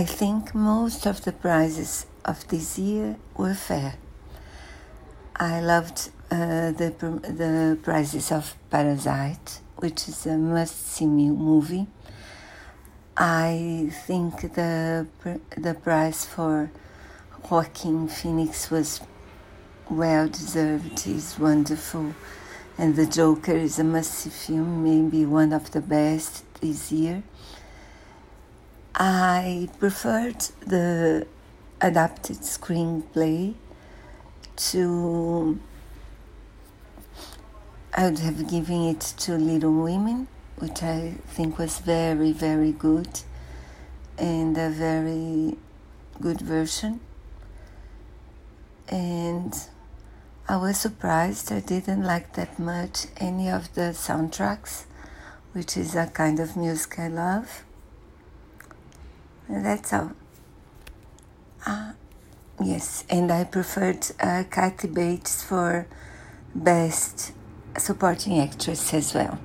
I think most of the prizes of this year were fair. I loved uh, the the prizes of Parasite, which is a must-see movie. I think the the prize for Joaquin Phoenix was well deserved. He's wonderful, and The Joker is a must-see film, maybe one of the best this year. I preferred the adapted screenplay to. I would have given it to Little Women, which I think was very, very good and a very good version. And I was surprised I didn't like that much any of the soundtracks, which is a kind of music I love. That's all. Uh, yes, and I preferred uh, Kathy Bates for Best Supporting Actress as well.